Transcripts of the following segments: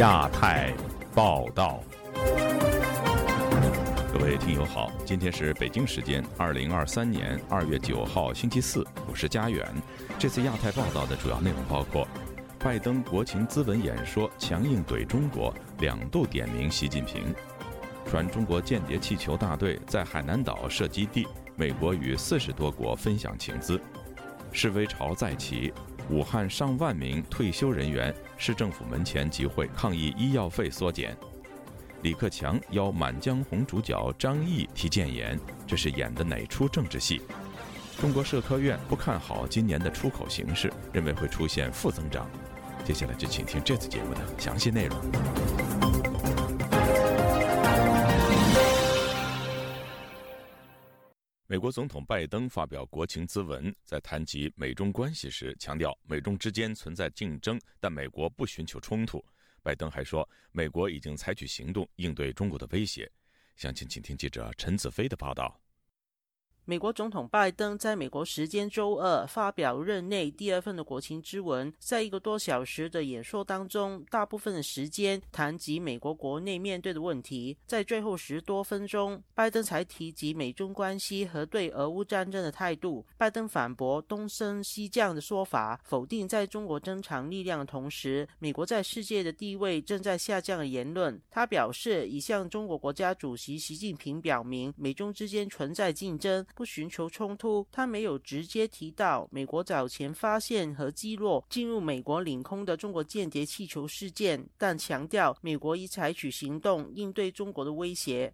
亚太报道，各位听友好，今天是北京时间二零二三年二月九号星期四，我是佳远。这次亚太报道的主要内容包括：拜登国情咨文演说强硬怼中国，两度点名习近平；传中国间谍气球大队在海南岛设基地，美国与四十多国分享情资；示威潮再起。武汉上万名退休人员市政府门前集会抗议医药费缩减。李克强邀《满江红》主角张译提谏言，这是演的哪出政治戏？中国社科院不看好今年的出口形势，认为会出现负增长。接下来就请听这次节目的详细内容。美国总统拜登发表国情咨文，在谈及美中关系时，强调美中之间存在竞争，但美国不寻求冲突。拜登还说，美国已经采取行动应对中国的威胁。详情，请听记者陈子飞的报道。美国总统拜登在美国时间周二发表任内第二份的国情咨文，在一个多小时的演说当中，大部分的时间谈及美国国内面对的问题。在最后十多分钟，拜登才提及美中关系和对俄乌战争的态度。拜登反驳东升西降的说法，否定在中国增强力量的同时，美国在世界的地位正在下降的言论。他表示，已向中国国家主席习近平表明，美中之间存在竞争。不寻求冲突，他没有直接提到美国早前发现和击落进入美国领空的中国间谍气球事件，但强调美国已采取行动应对中国的威胁。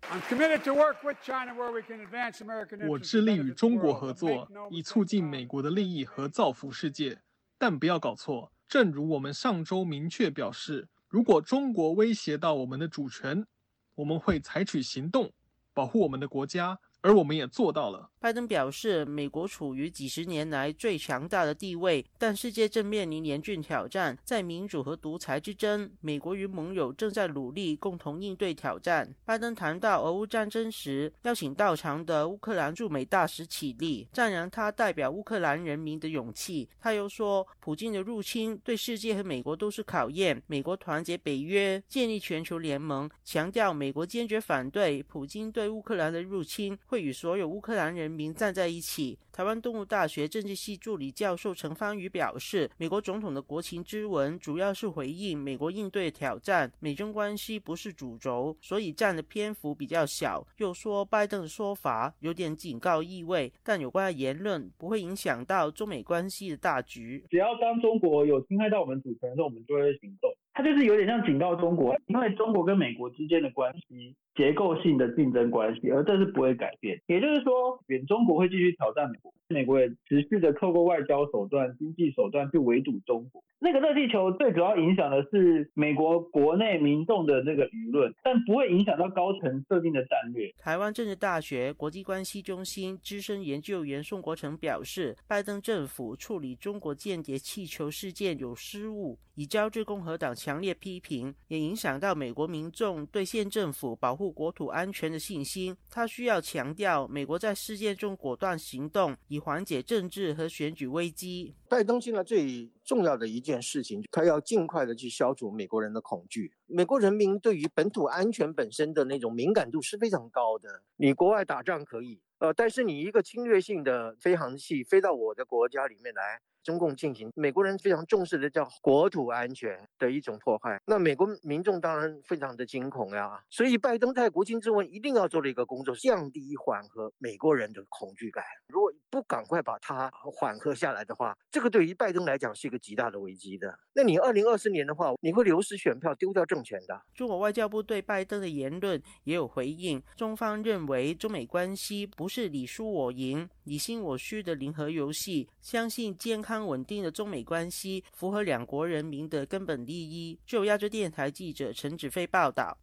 我致力与中国合作，以促进美国的利益和造福世界。但不要搞错，正如我们上周明确表示，如果中国威胁到我们的主权，我们会采取行动保护我们的国家。而我们也做到了。拜登表示，美国处于几十年来最强大的地位，但世界正面临严峻挑战，在民主和独裁之争，美国与盟友正在努力共同应对挑战。拜登谈到俄乌战争时，邀请到场的乌克兰驻美大使起立，赞扬他代表乌克兰人民的勇气。他又说，普京的入侵对世界和美国都是考验。美国团结北约，建立全球联盟，强调美国坚决反对普京对乌克兰的入侵。会与所有乌克兰人民站在一起。台湾动物大学政治系助理教授陈芳宇表示，美国总统的国情之文主要是回应美国应对挑战，美中关系不是主轴，所以占的篇幅比较小。又说拜登的说法有点警告意味，但有关的言论不会影响到中美关系的大局。只要当中国有侵害到我们主权的时候，我们就会行动。它就是有点像警告中国，因为中国跟美国之间的关系结构性的竞争关系，而这是不会改变。也就是说，远中国会继续挑战美国，美国也持续的透过外交手段、经济手段去围堵中国。那个热气球最主要影响的是美国国内民众的那个舆论，但不会影响到高层设定的战略。台湾政治大学国际关系中心资深研究员宋国成表示，拜登政府处理中国间谍气球事件有失误，已招致共和党。强烈批评，也影响到美国民众对县政府保护国土安全的信心。他需要强调，美国在事件中果断行动，以缓解政治和选举危机。拜登现在最重要的一件事情，他要尽快的去消除美国人的恐惧。美国人民对于本土安全本身的那种敏感度是非常高的。你国外打仗可以，呃，但是你一个侵略性的飞航器飞到我的国家里面来。中共进行美国人非常重视的叫国土安全的一种破坏，那美国民众当然非常的惊恐呀。所以拜登在国情咨文一定要做的一个工作，降低缓和美国人的恐惧感。如果不赶快把它缓和下来的话，这个对于拜登来讲是一个极大的危机的。那你二零二四年的话，你会流失选票，丢掉政权的。中国外交部对拜登的言论也有回应，中方认为中美关系不是你输我赢、你兴我虚的零和游戏，相信健康。稳定的中美关系符合两国人民的根本利益。就亚洲电台记者陈子飞报道：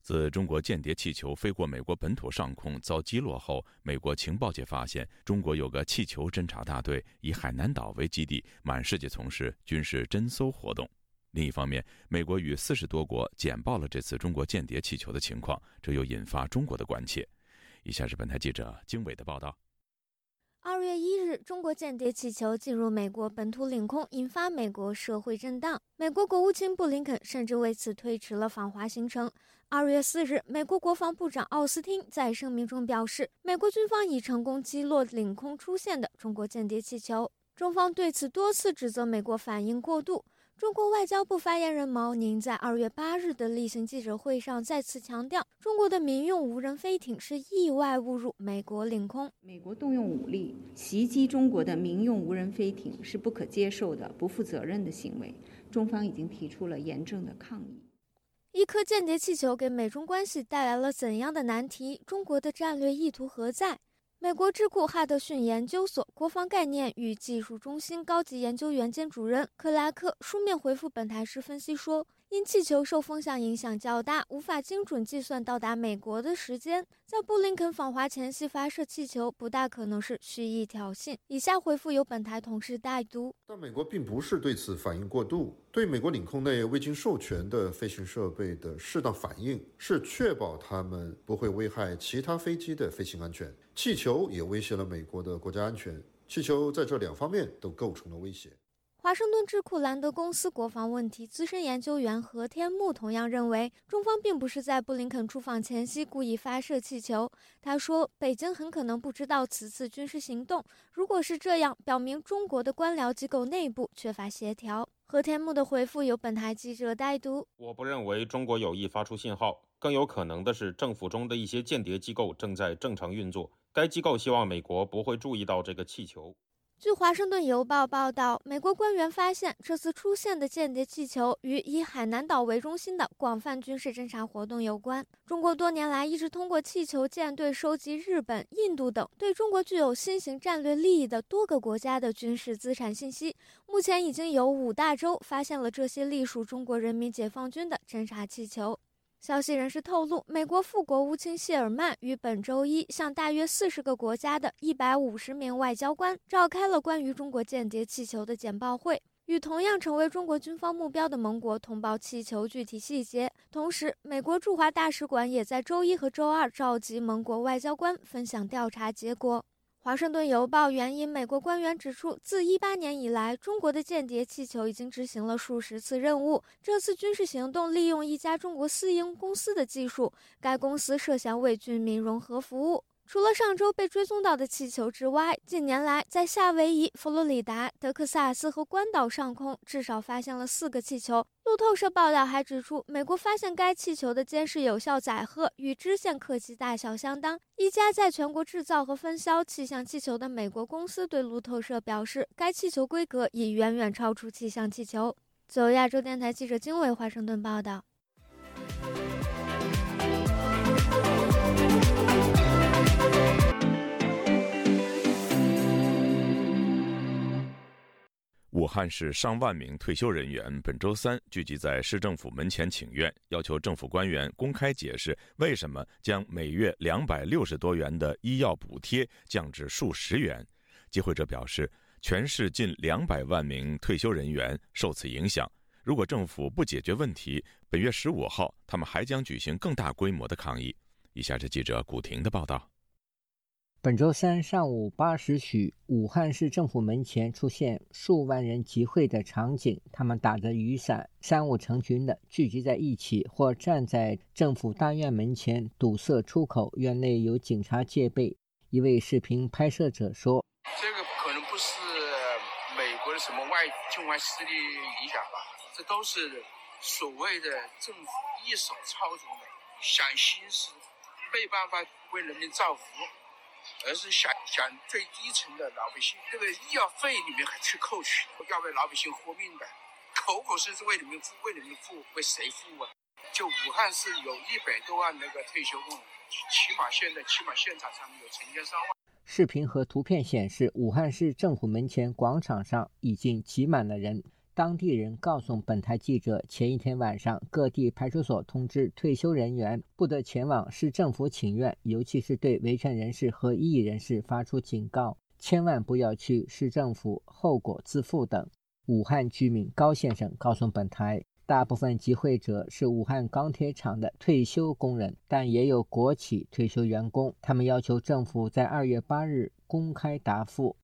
自中国间谍气球飞过美国本土上空遭击落后，美国情报界发现中国有个气球侦察大队以海南岛为基地，满世界从事军事侦搜活动。另一方面，美国与四十多国简报了这次中国间谍气球的情况，这又引发中国的关切。以下是本台记者经纬的报道。二月一日，中国间谍气球进入美国本土领空，引发美国社会震荡。美国国务卿布林肯甚至为此推迟了访华行程。二月四日，美国国防部长奥斯汀在声明中表示，美国军方已成功击落领空出现的中国间谍气球。中方对此多次指责美国反应过度。中国外交部发言人毛宁在二月八日的例行记者会上再次强调，中国的民用无人飞艇是意外误入美国领空。美国动用武力袭击中国的民用无人飞艇是不可接受的、不负责任的行为，中方已经提出了严正的抗议。一颗间谍气球给美中关系带来了怎样的难题？中国的战略意图何在？美国智库哈德逊研究所国防概念与技术中心高级研究员兼主任克拉克书面回复本台时分析说。因气球受风向影响较大，无法精准计算到达美国的时间。在布林肯访华前夕发射气球，不大可能是蓄意挑衅。以下回复由本台同事代读：但美国并不是对此反应过度，对美国领空内未经授权的飞行设备的适当反应，是确保他们不会危害其他飞机的飞行安全。气球也威胁了美国的国家安全，气球在这两方面都构成了威胁。华盛顿智库兰德公司国防问题资深研究员何天木同样认为，中方并不是在布林肯出访前夕故意发射气球。他说，北京很可能不知道此次军事行动，如果是这样，表明中国的官僚机构内部缺乏协调。何天木的回复由本台记者代读：我不认为中国有意发出信号，更有可能的是，政府中的一些间谍机构正在正常运作，该机构希望美国不会注意到这个气球。据《华盛顿邮报》报道，美国官员发现这次出现的间谍气球与以海南岛为中心的广泛军事侦察活动有关。中国多年来一直通过气球舰队收集日本、印度等对中国具有新型战略利益的多个国家的军事资产信息。目前已经有五大洲发现了这些隶属中国人民解放军的侦察气球。消息人士透露，美国副国务卿谢尔曼于本周一向大约四十个国家的一百五十名外交官召开了关于中国间谍气球的简报会，与同样成为中国军方目标的盟国通报气球具体细节。同时，美国驻华大使馆也在周一和周二召集盟国外交官分享调查结果。华盛顿邮报援引美国官员指出，自一八年以来，中国的间谍气球已经执行了数十次任务。这次军事行动利用一家中国私营公司的技术，该公司涉嫌为军民融合服务。除了上周被追踪到的气球之外，近年来在夏威夷、佛罗里达、德克萨斯和关岛上空至少发现了四个气球。路透社报道还指出，美国发现该气球的监视有效载荷与支线客机大小相当。一家在全国制造和分销气象气球的美国公司对路透社表示，该气球规格已远远超出气象气球。自由亚洲电台记者经纬华盛顿报道。武汉市上万名退休人员本周三聚集在市政府门前请愿，要求政府官员公开解释为什么将每月两百六十多元的医药补贴降至数十元。集会者表示，全市近两百万名退休人员受此影响。如果政府不解决问题，本月十五号他们还将举行更大规模的抗议。以下是记者古婷的报道。本周三上午八时许，武汉市政府门前出现数万人集会的场景。他们打着雨伞，三五成群的聚集在一起，或站在政府大院门前堵塞出口。院内有警察戒备。一位视频拍摄者说：“这个可能不是美国的什么外境外势力影响吧？这都是所谓的政府一手操纵的，想行使，没办法为人民造福。”而是想想最低层的老百姓，这个医药费里面还去扣取，要为老百姓活命的，口口声声为你们付，为你们付，为谁付啊？就武汉市有一百多万那个退休工人，起码现在起码现场上面有成千上万。视频和图片显示，武汉市政府门前广场上已经挤满了人。当地人告诉本台记者，前一天晚上，各地派出所通知退休人员不得前往市政府请愿，尤其是对维权人士和异议人士发出警告，千万不要去市政府，后果自负等。武汉居民高先生告诉本台，大部分集会者是武汉钢铁厂的退休工人，但也有国企退休员工，他们要求政府在二月八日公开答复。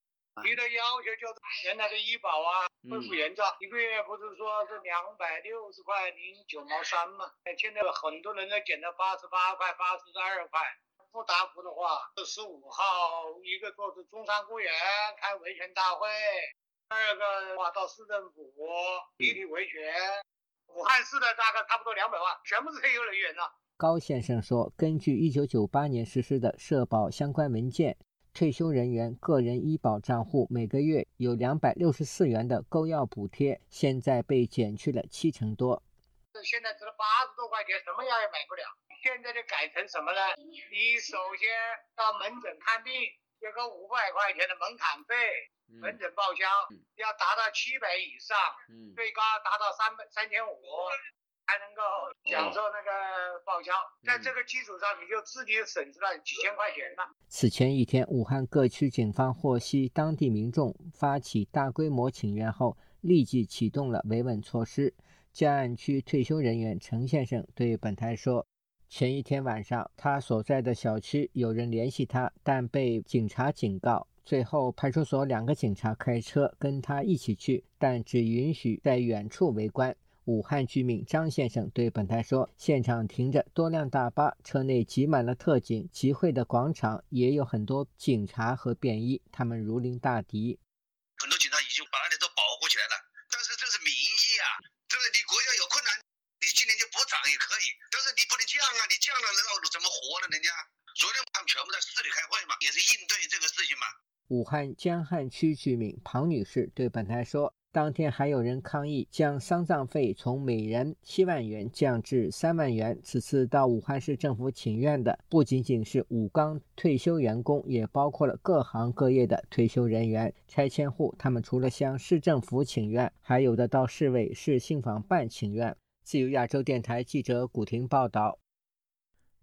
提的要求就是原来的医保啊恢复原状，一个月不是说是两百六十块零九毛三嘛？现在很多人都减到八十八块、八十二块。不答复的话，十五号一个说是中山公园开维权大会，二个话到市政府集体维权。武汉市的大概差不多两百万，全部是退休人员了。高先生说，根据1998年实施的社保相关文件。退休人员个人医保账户每个月有两百六十四元的购药补贴，现在被减去了七成多。现在只了八十多块钱，什么药也买不了。现在就改成什么呢？你首先到门诊看病，有个五百块钱的门槛费，门诊报销要达到七百以上，最高达到三百三千五。还能够享受那个报销，在这个基础上，你就自己省出了几千块钱了。此前一天，武汉各区警方获悉当地民众发起大规模请愿后，立即启动了维稳措施。江岸区退休人员陈先生对本台说：“前一天晚上，他所在的小区有人联系他，但被警察警告。最后，派出所两个警察开车跟他一起去，但只允许在远处围观。”武汉居民张先生对本台说：“现场停着多辆大巴，车内挤满了特警，集会的广场也有很多警察和便衣，他们如临大敌。很多警察已经把那里都保护起来了，但是这是民意啊！这个你国家有困难，你今年就不涨也可以，但是你不能降啊！你降了，那怎么活呢？人家昨天他们全部在市里开会嘛，也是应对这个事情嘛。”武汉江汉区居民庞女士对本台说。当天还有人抗议，将丧葬费从每人七万元降至三万元。此次到武汉市政府请愿的不仅仅是武钢退休员工，也包括了各行各业的退休人员、拆迁户。他们除了向市政府请愿，还有的到市委、市信访办请愿。自由亚洲电台记者古婷报道。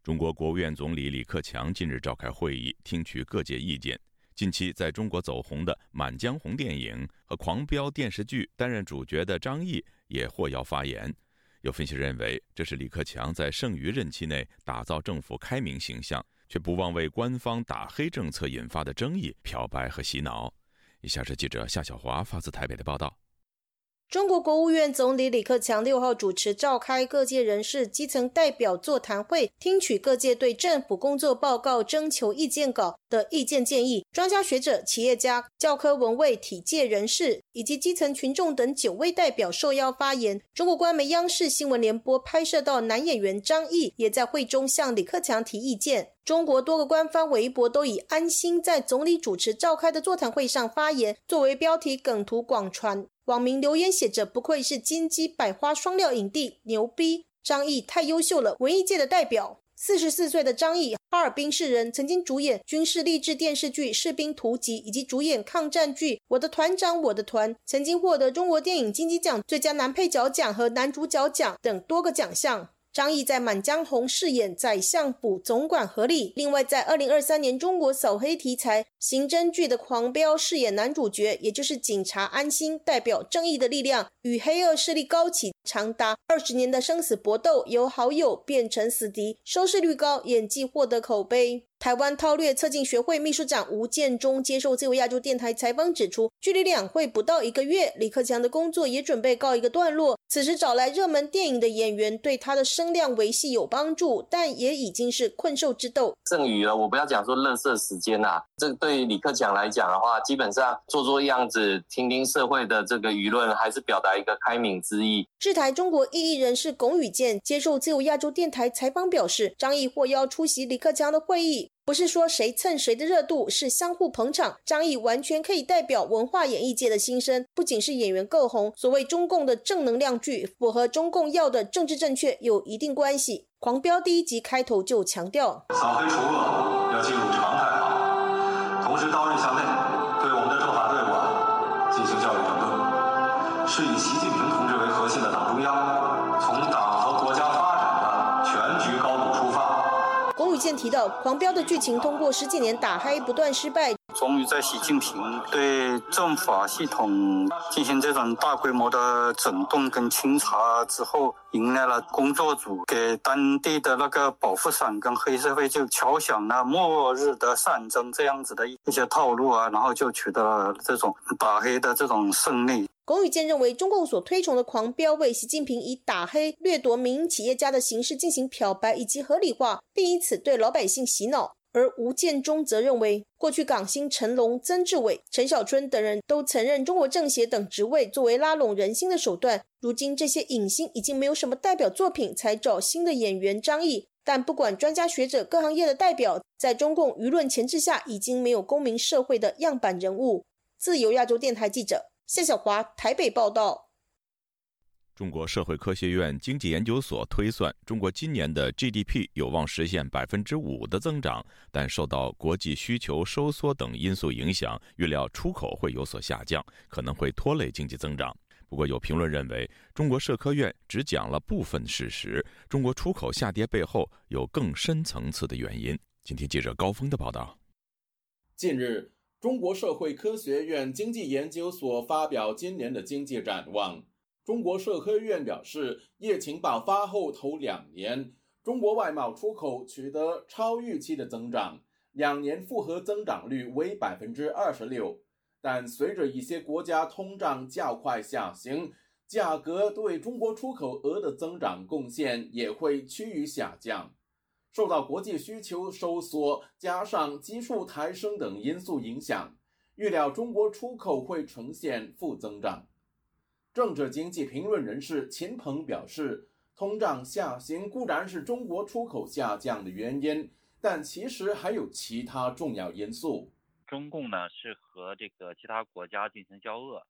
中国国务院总理李克强近日召开会议，听取各界意见。近期在中国走红的《满江红》电影和《狂飙》电视剧担任主角的张译也获邀发言。有分析认为，这是李克强在剩余任期内打造政府开明形象，却不忘为官方打黑政策引发的争议漂白和洗脑。以下是记者夏小华发自台北的报道。中国国务院总理李克强六号主持召开各界人士、基层代表座谈会，听取各界对政府工作报告征求意见稿的意见建议。专家学者、企业家、教科文卫体界人士以及基层群众等九位代表受邀发言。中国官媒央视新闻联播拍摄到男演员张译也在会中向李克强提意见。中国多个官方微博都以“安心在总理主持召开的座谈会上发言”作为标题梗图广传。网民留言写着：“不愧是金鸡百花双料影帝，牛逼！张译太优秀了，文艺界的代表。”四十四岁的张译，哈尔滨市人，曾经主演军事励志电视剧《士兵突击》，以及主演抗战剧《我的团长我的团》，曾经获得中国电影金鸡奖最佳男配角奖和男主角奖等多个奖项。张译在《满江红》饰演宰相府总管何立，另外在二零二三年中国扫黑题材刑侦剧的《狂飙》饰演男主角，也就是警察安心，代表正义的力量与黑恶势力高起长达二十年的生死搏斗，由好友变成死敌，收视率高，演技获得口碑。台湾韬略策进学会秘书长吴建中接受自由亚洲电台采访指出，距离两会不到一个月，李克强的工作也准备告一个段落。此时找来热门电影的演员，对他的声量维系有帮助，但也已经是困兽之斗。剩余了，我不要讲说乐色时间呐，这对李克强来讲的话，基本上做做样子，听听社会的这个舆论，还是表达一个开明之意。制台中国异议人士龚宇健接受自由亚洲电台采访表示，张毅获邀出席李克强的会议。不是说谁蹭谁的热度，是相互捧场。张译完全可以代表文化演艺界的新生，不仅是演员够红，所谓中共的正能量剧，符合中共要的政治正确有一定关系。狂飙第一集开头就强调，扫黑除恶要进入常态化，同时刀刃向内，对我们的政法队伍进行教育整顿，是以习近健提到，《狂飙》的剧情通过十几年打黑不断失败，终于在习近平对政法系统进行这种大规模的整顿跟清查之后，迎来了工作组给当地的那个保护伞跟黑社会就敲响了末日的战争这样子的一些套路啊，然后就取得了这种打黑的这种胜利。龚宇健认为，中共所推崇的狂飙为习近平以打黑、掠夺民营企业家的形式进行漂白以及合理化，并以此对老百姓洗脑。而吴建中则认为，过去港星成龙、曾志伟、陈小春等人都曾任中国政协等职位，作为拉拢人心的手段。如今这些影星已经没有什么代表作品，才找新的演员张译。但不管专家学者、各行业的代表，在中共舆论钳制下，已经没有公民社会的样板人物。自由亚洲电台记者。谢小华台北报道：中国社会科学院经济研究所推算，中国今年的 GDP 有望实现百分之五的增长，但受到国际需求收缩等因素影响，预料出口会有所下降，可能会拖累经济增长。不过，有评论认为，中国社科院只讲了部分事实，中国出口下跌背后有更深层次的原因。今天记者高峰的报道。近日。中国社会科学院经济研究所发表今年的经济展望。中国社科院表示，疫情爆发后头两年，中国外贸出口取得超预期的增长，两年复合增长率为百分之二十六。但随着一些国家通胀较快下行，价格对中国出口额的增长贡献也会趋于下降。受到国际需求收缩加上基数抬升等因素影响，预料中国出口会呈现负增长。政治经济评论人士秦鹏表示，通胀下行固然是中国出口下降的原因，但其实还有其他重要因素。中共呢是和这个其他国家进行交恶，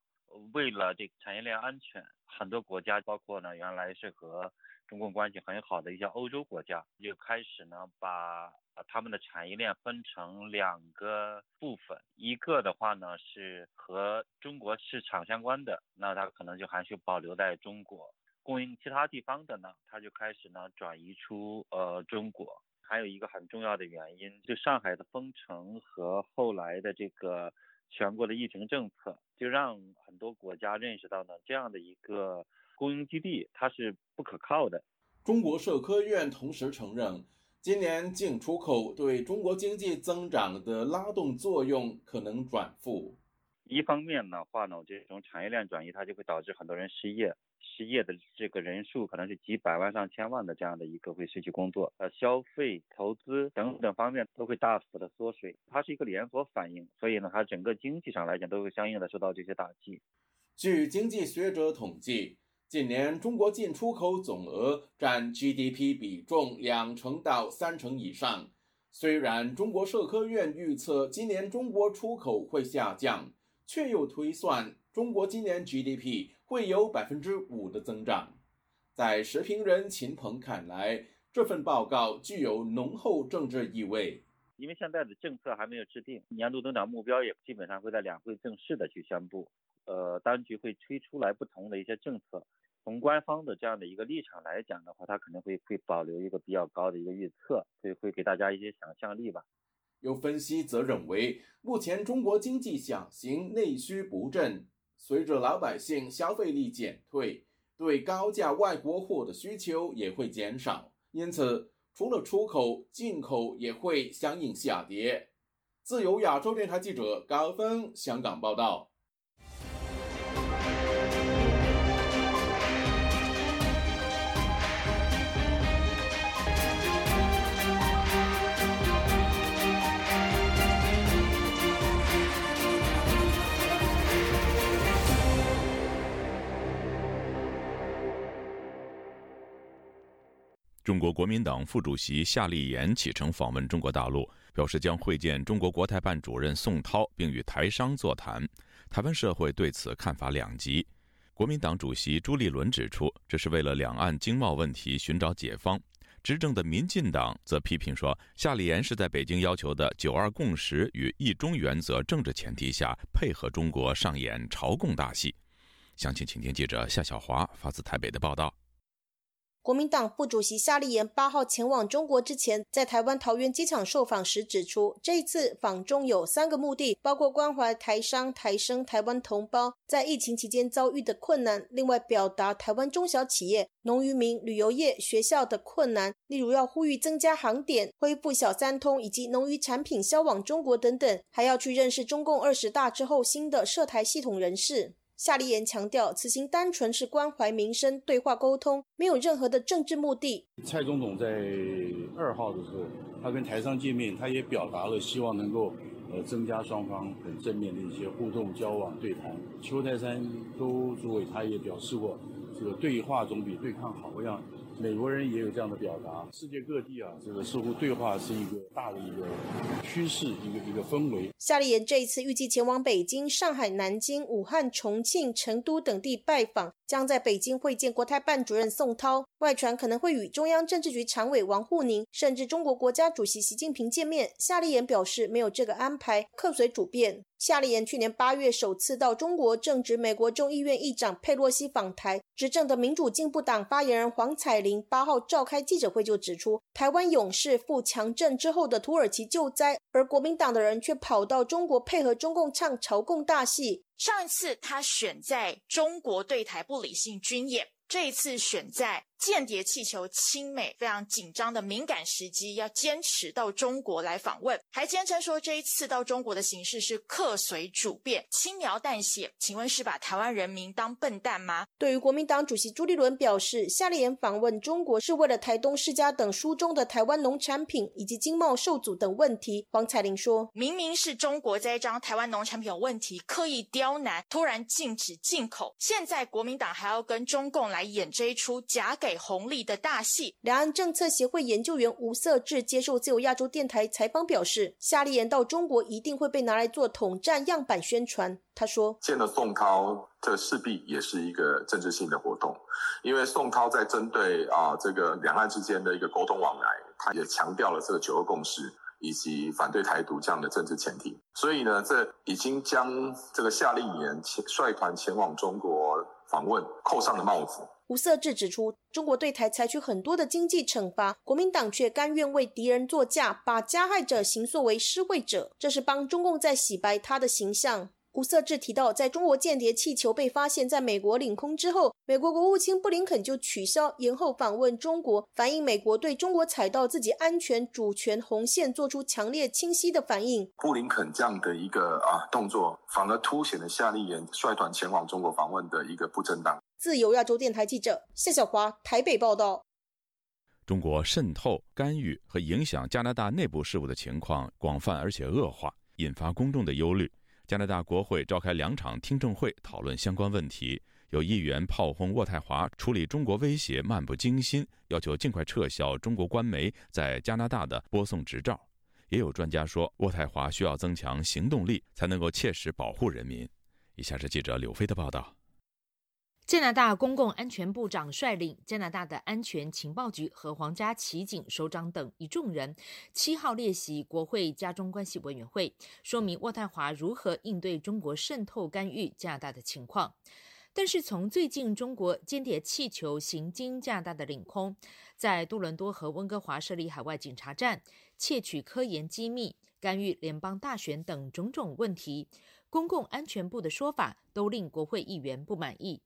为了这个产业链安全，很多国家包括呢原来是和。中共关系很好的一些欧洲国家就开始呢，把他们的产业链分成两个部分，一个的话呢是和中国市场相关的，那它可能就还是保留在中国供应其他地方的呢，它就开始呢转移出呃中国。还有一个很重要的原因，就上海的封城和后来的这个全国的疫情政策，就让很多国家认识到呢这样的一个。供应基地它是不可靠的。中国社科院同时承认，今年进出口对中国经济增长的拉动作用可能转负。一方面的话呢，这种产业链转移它就会导致很多人失业，失业的这个人数可能是几百万上千万的这样的一个会失去工作，呃，消费、投资等等方面都会大幅的缩水。它是一个连锁反应，所以呢，它整个经济上来讲都会相应的受到这些打击。据经济学者统计。近年，中国进出口总额占 GDP 比重两成到三成以上。虽然中国社科院预测今年中国出口会下降，却又推算中国今年 GDP 会有百分之五的增长。在时评人秦鹏看来，这份报告具有浓厚政治意味。因为现在的政策还没有制定，年度增长目标也基本上会在两会正式的去宣布。呃，当局会推出来不同的一些政策。从官方的这样的一个立场来讲的话，他可能会会保留一个比较高的一个预测，会会给大家一些想象力吧。有分析则认为，目前中国经济下行，内需不振，随着老百姓消费力减退，对高价外国货的需求也会减少，因此除了出口，进口也会相应下跌。自由亚洲电台记者高峰香港报道。中国国民党副主席夏立言启程访问中国大陆，表示将会见中国国台办主任宋涛，并与台商座谈。台湾社会对此看法两极。国民党主席朱立伦指出，这是为了两岸经贸问题寻找解方。执政的民进党则批评说，夏立言是在北京要求的“九二共识”与“一中”原则政治前提下，配合中国上演朝贡大戏。详情，请听记者夏小华发自台北的报道。国民党副主席夏立言八号前往中国之前，在台湾桃园机场受访时指出，这一次访中有三个目的，包括关怀台商、台生、台湾同胞在疫情期间遭遇的困难，另外表达台湾中小企业、农渔民、旅游业、学校的困难，例如要呼吁增加航点、恢复小三通以及农渔产品销往中国等等，还要去认识中共二十大之后新的涉台系统人士。夏立言强调，此行单纯是关怀民生、对话沟通，没有任何的政治目的。蔡总统在二号的时候，他跟台商见面，他也表达了希望能够呃增加双方很正面的一些互动、交往、对谈。邱泰山都作为他也表示过，这个对话总比对抗好。我想。美国人也有这样的表达，世界各地啊，这个似乎对话是一个大的一个趋势，一个一个氛围。夏立言这一次预计前往北京、上海、南京、武汉、重庆、成都等地拜访，将在北京会见国台办主任宋涛，外传可能会与中央政治局常委王沪宁，甚至中国国家主席习近平见面。夏立言表示没有这个安排，客随主便。夏立言去年八月首次到中国，正值美国众议院议长佩洛西访台，执政的民主进步党发言人黄彩玲八号召开记者会就指出，台湾勇士赴强震之后的土耳其救灾，而国民党的人却跑到中国配合中共唱朝共大戏。上一次他选在中国对台不理性军演，这一次选在。间谍气球亲美非常紧张的敏感时机，要坚持到中国来访问，还坚称说这一次到中国的形式是客随主便、轻描淡写。请问是把台湾人民当笨蛋吗？对于国民党主席朱立伦表示，夏立言访问中国是为了台东世家等书中的台湾农产品以及经贸受阻等问题。黄彩玲说，明明是中国栽赃台湾农产品有问题，刻意刁难，突然禁止进口，现在国民党还要跟中共来演这一出假给。红利的大戏。两岸政策协会研究员吴色志接受自由亚洲电台采访表示，夏立言到中国一定会被拿来做统战样板宣传。他说：“见了宋涛，这势必也是一个政治性的活动，因为宋涛在针对啊这个两岸之间的一个沟通往来，他也强调了这个九二共识以及反对台独这样的政治前提。所以呢，这已经将这个夏立言前率团前往中国访问扣上了帽子。”吴色志指出，中国对台采取很多的经济惩罚，国民党却甘愿为敌人作嫁，把加害者行作为施惠者，这是帮中共在洗白他的形象。吴色志提到，在中国间谍气球被发现在美国领空之后，美国国务卿布林肯就取消延后访问中国，反映美国对中国踩到自己安全主权红线做出强烈清晰的反应。布林肯这样的一个啊动作，反而凸显了夏立言率团前往中国访问的一个不正当。自由亚洲电台记者夏小华台北报道：中国渗透、干预和影响加拿大内部事务的情况广泛而且恶化，引发公众的忧虑。加拿大国会召开两场听证会讨论相关问题，有议员炮轰渥太华处理中国威胁漫不经心，要求尽快撤销中国官媒在加拿大的播送执照。也有专家说，渥太华需要增强行动力，才能够切实保护人民。以下是记者柳飞的报道。加拿大公共安全部长率领加拿大的安全情报局和皇家骑警首长等一众人，七号列席国会加中关系委员会，说明渥太华如何应对中国渗透干预加拿大的情况。但是，从最近中国间谍气球行经加拿大的领空，在多伦多和温哥华设立海外警察站、窃取科研机密、干预联邦大选等种种问题，公共安全部的说法都令国会议员不满意。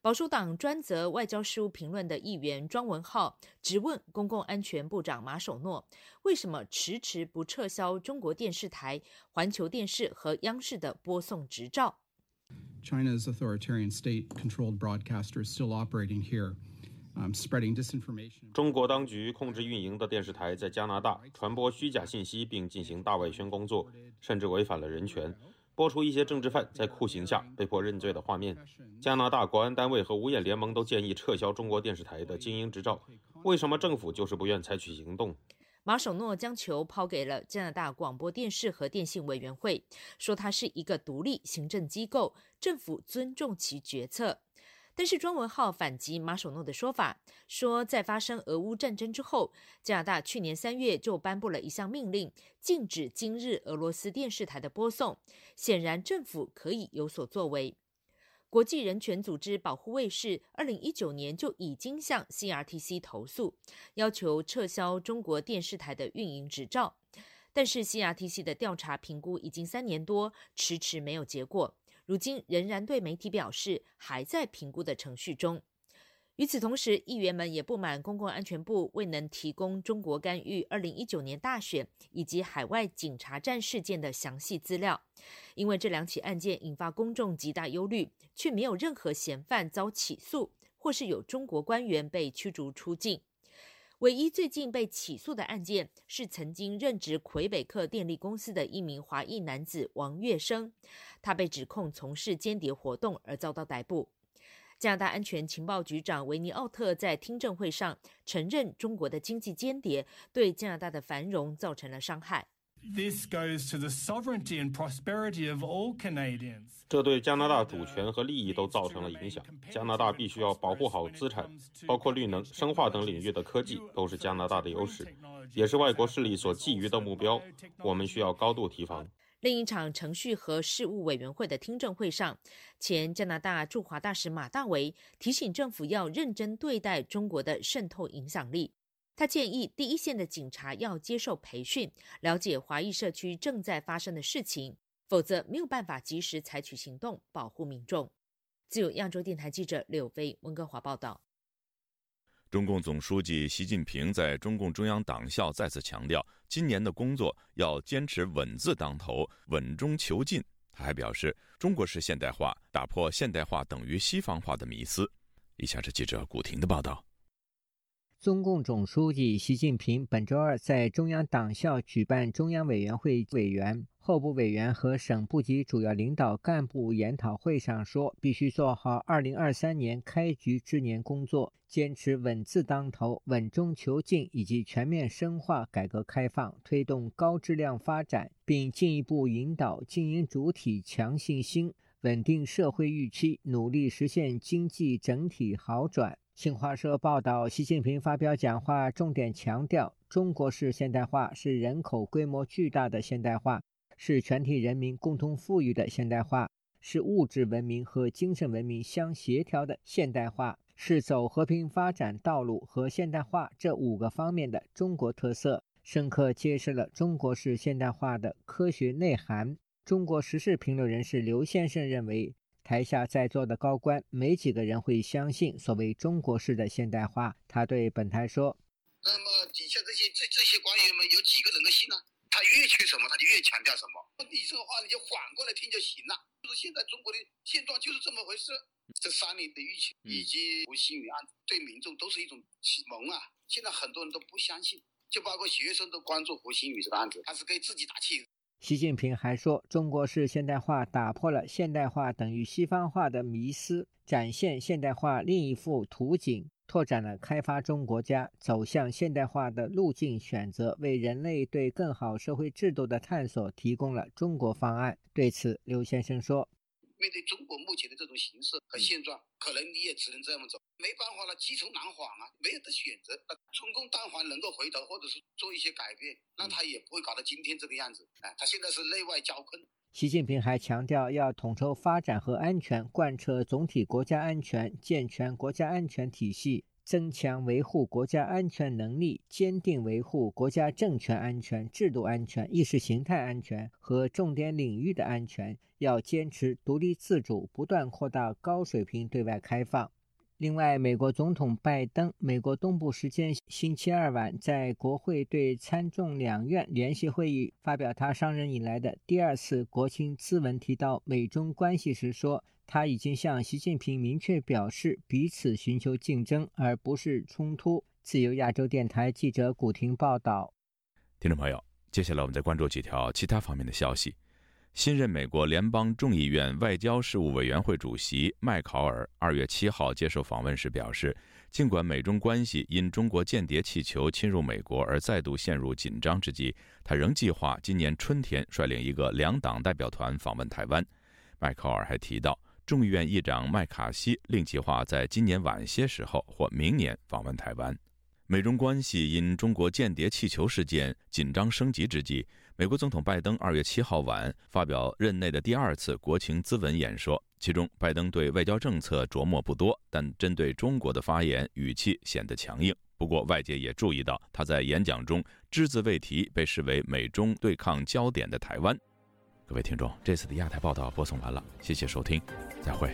保守党专责外交事务评论的议员庄文浩直问公共安全部长马守诺，为什么迟迟不撤销中国电视台、环球电视和央视的播送执照？China's authoritarian state-controlled broadcasters still operating here, um, spreading disinformation. 中国当局控制运营的电视台在加拿大传播虚假信息，并进行大外宣工作，甚至违反了人权。播出一些政治犯在酷刑下被迫认罪的画面。加拿大国安单位和五眼联盟都建议撤销中国电视台的经营执照。为什么政府就是不愿采取行动？马首诺将球抛给了加拿大广播电视和电信委员会，说它是一个独立行政机构，政府尊重其决策。但是庄文浩反击马首诺的说法，说在发生俄乌战争之后，加拿大去年三月就颁布了一项命令，禁止今日俄罗斯电视台的播送。显然，政府可以有所作为。国际人权组织保护卫士二零一九年就已经向 CRTC 投诉，要求撤销中国电视台的运营执照。但是 CRTC 的调查评估已经三年多，迟迟没有结果。如今仍然对媒体表示还在评估的程序中。与此同时，议员们也不满公共安全部未能提供中国干预二零一九年大选以及海外警察站事件的详细资料，因为这两起案件引发公众极大忧虑，却没有任何嫌犯遭起诉，或是有中国官员被驱逐出境。唯一最近被起诉的案件是曾经任职魁北克电力公司的一名华裔男子王月生，他被指控从事间谍活动而遭到逮捕。加拿大安全情报局长维尼奥特在听证会上承认，中国的经济间谍对加拿大的繁荣造成了伤害。这对加拿大主权和利益都造成了影响。加拿大必须要保护好资产，包括绿能、生化等领域的科技，都是加拿大的优势，也是外国势力所觊觎的目标。我们需要高度提防。另一场程序和事务委员会的听证会上，前加拿大驻华大使马大维提醒政府要认真对待中国的渗透影响力。他建议第一线的警察要接受培训，了解华裔社区正在发生的事情，否则没有办法及时采取行动保护民众。自由亚洲电台记者柳飞温哥华报道。中共总书记习近平在中共中央党校再次强调，今年的工作要坚持“稳”字当头，稳中求进。他还表示，中国式现代化打破现代化等于西方化的迷思。以下是记者古婷的报道。中共总书记习近平本周二在中央党校举办中央委员会委员。候补委员和省部级主要领导干部研讨会上说，必须做好2023年开局之年工作，坚持稳字当头、稳中求进，以及全面深化改革开放，推动高质量发展，并进一步引导经营主体强信心、稳定社会预期，努力实现经济整体好转。新华社报道，习近平发表讲话，重点强调，中国式现代化是人口规模巨大的现代化。是全体人民共同富裕的现代化，是物质文明和精神文明相协调的现代化，是走和平发展道路和现代化这五个方面的中国特色，深刻揭示了中国式现代化的科学内涵。中国时事评论人士刘先生认为，台下在座的高官没几个人会相信所谓中国式的现代化。他对本台说：“那么底下这些这这些官员们有几个人能信呢？”他越去什么，他就越强调什么。你这个话你就反过来听就行了。就是现在中国的现状就是这么回事。这三年的疫情以及胡鑫宇案，对民众都是一种启蒙啊。现在很多人都不相信，就包括学生都关注胡鑫宇这个案子，他是给自己打气。习近平还说，中国式现代化打破了现代化等于西方化的迷思，展现现代化另一幅图景。拓展了开发中国家走向现代化的路径选择，为人类对更好社会制度的探索提供了中国方案。对此，刘先生说：“面对中国目前的这种形势和现状，可能你也只能这么走，没办法了，鸡从难缓啊，没有的选择。中共但凡能够回头，或者是做一些改变，那他也不会搞到今天这个样子。哎，他现在是内外交困。”习近平还强调，要统筹发展和安全，贯彻总体国家安全，健全国家安全体系，增强维护国家安全能力，坚定维护国家政权安全、制度安全、意识形态安全和重点领域的安全。要坚持独立自主，不断扩大高水平对外开放。另外，美国总统拜登，美国东部时间星期二晚在国会对参众两院联席会议发表他上任以来的第二次国情咨文，提到美中关系时说，他已经向习近平明确表示，彼此寻求竞争而不是冲突。自由亚洲电台记者古婷报道。听众朋友，接下来我们再关注几条其他方面的消息。新任美国联邦众议院外交事务委员会主席麦考尔二月七号接受访问时表示，尽管美中关系因中国间谍气球侵入美国而再度陷入紧张之际，他仍计划今年春天率领一个两党代表团访问台湾。麦考尔还提到，众议院议长麦卡锡另计划在今年晚些时候或明年访问台湾。美中关系因中国间谍气球事件紧张升级之际。美国总统拜登二月七号晚发表任内的第二次国情咨文演说，其中拜登对外交政策琢磨不多，但针对中国的发言语气显得强硬。不过，外界也注意到他在演讲中只字未提被视为美中对抗焦点的台湾。各位听众，这次的亚太报道播送完了，谢谢收听，再会。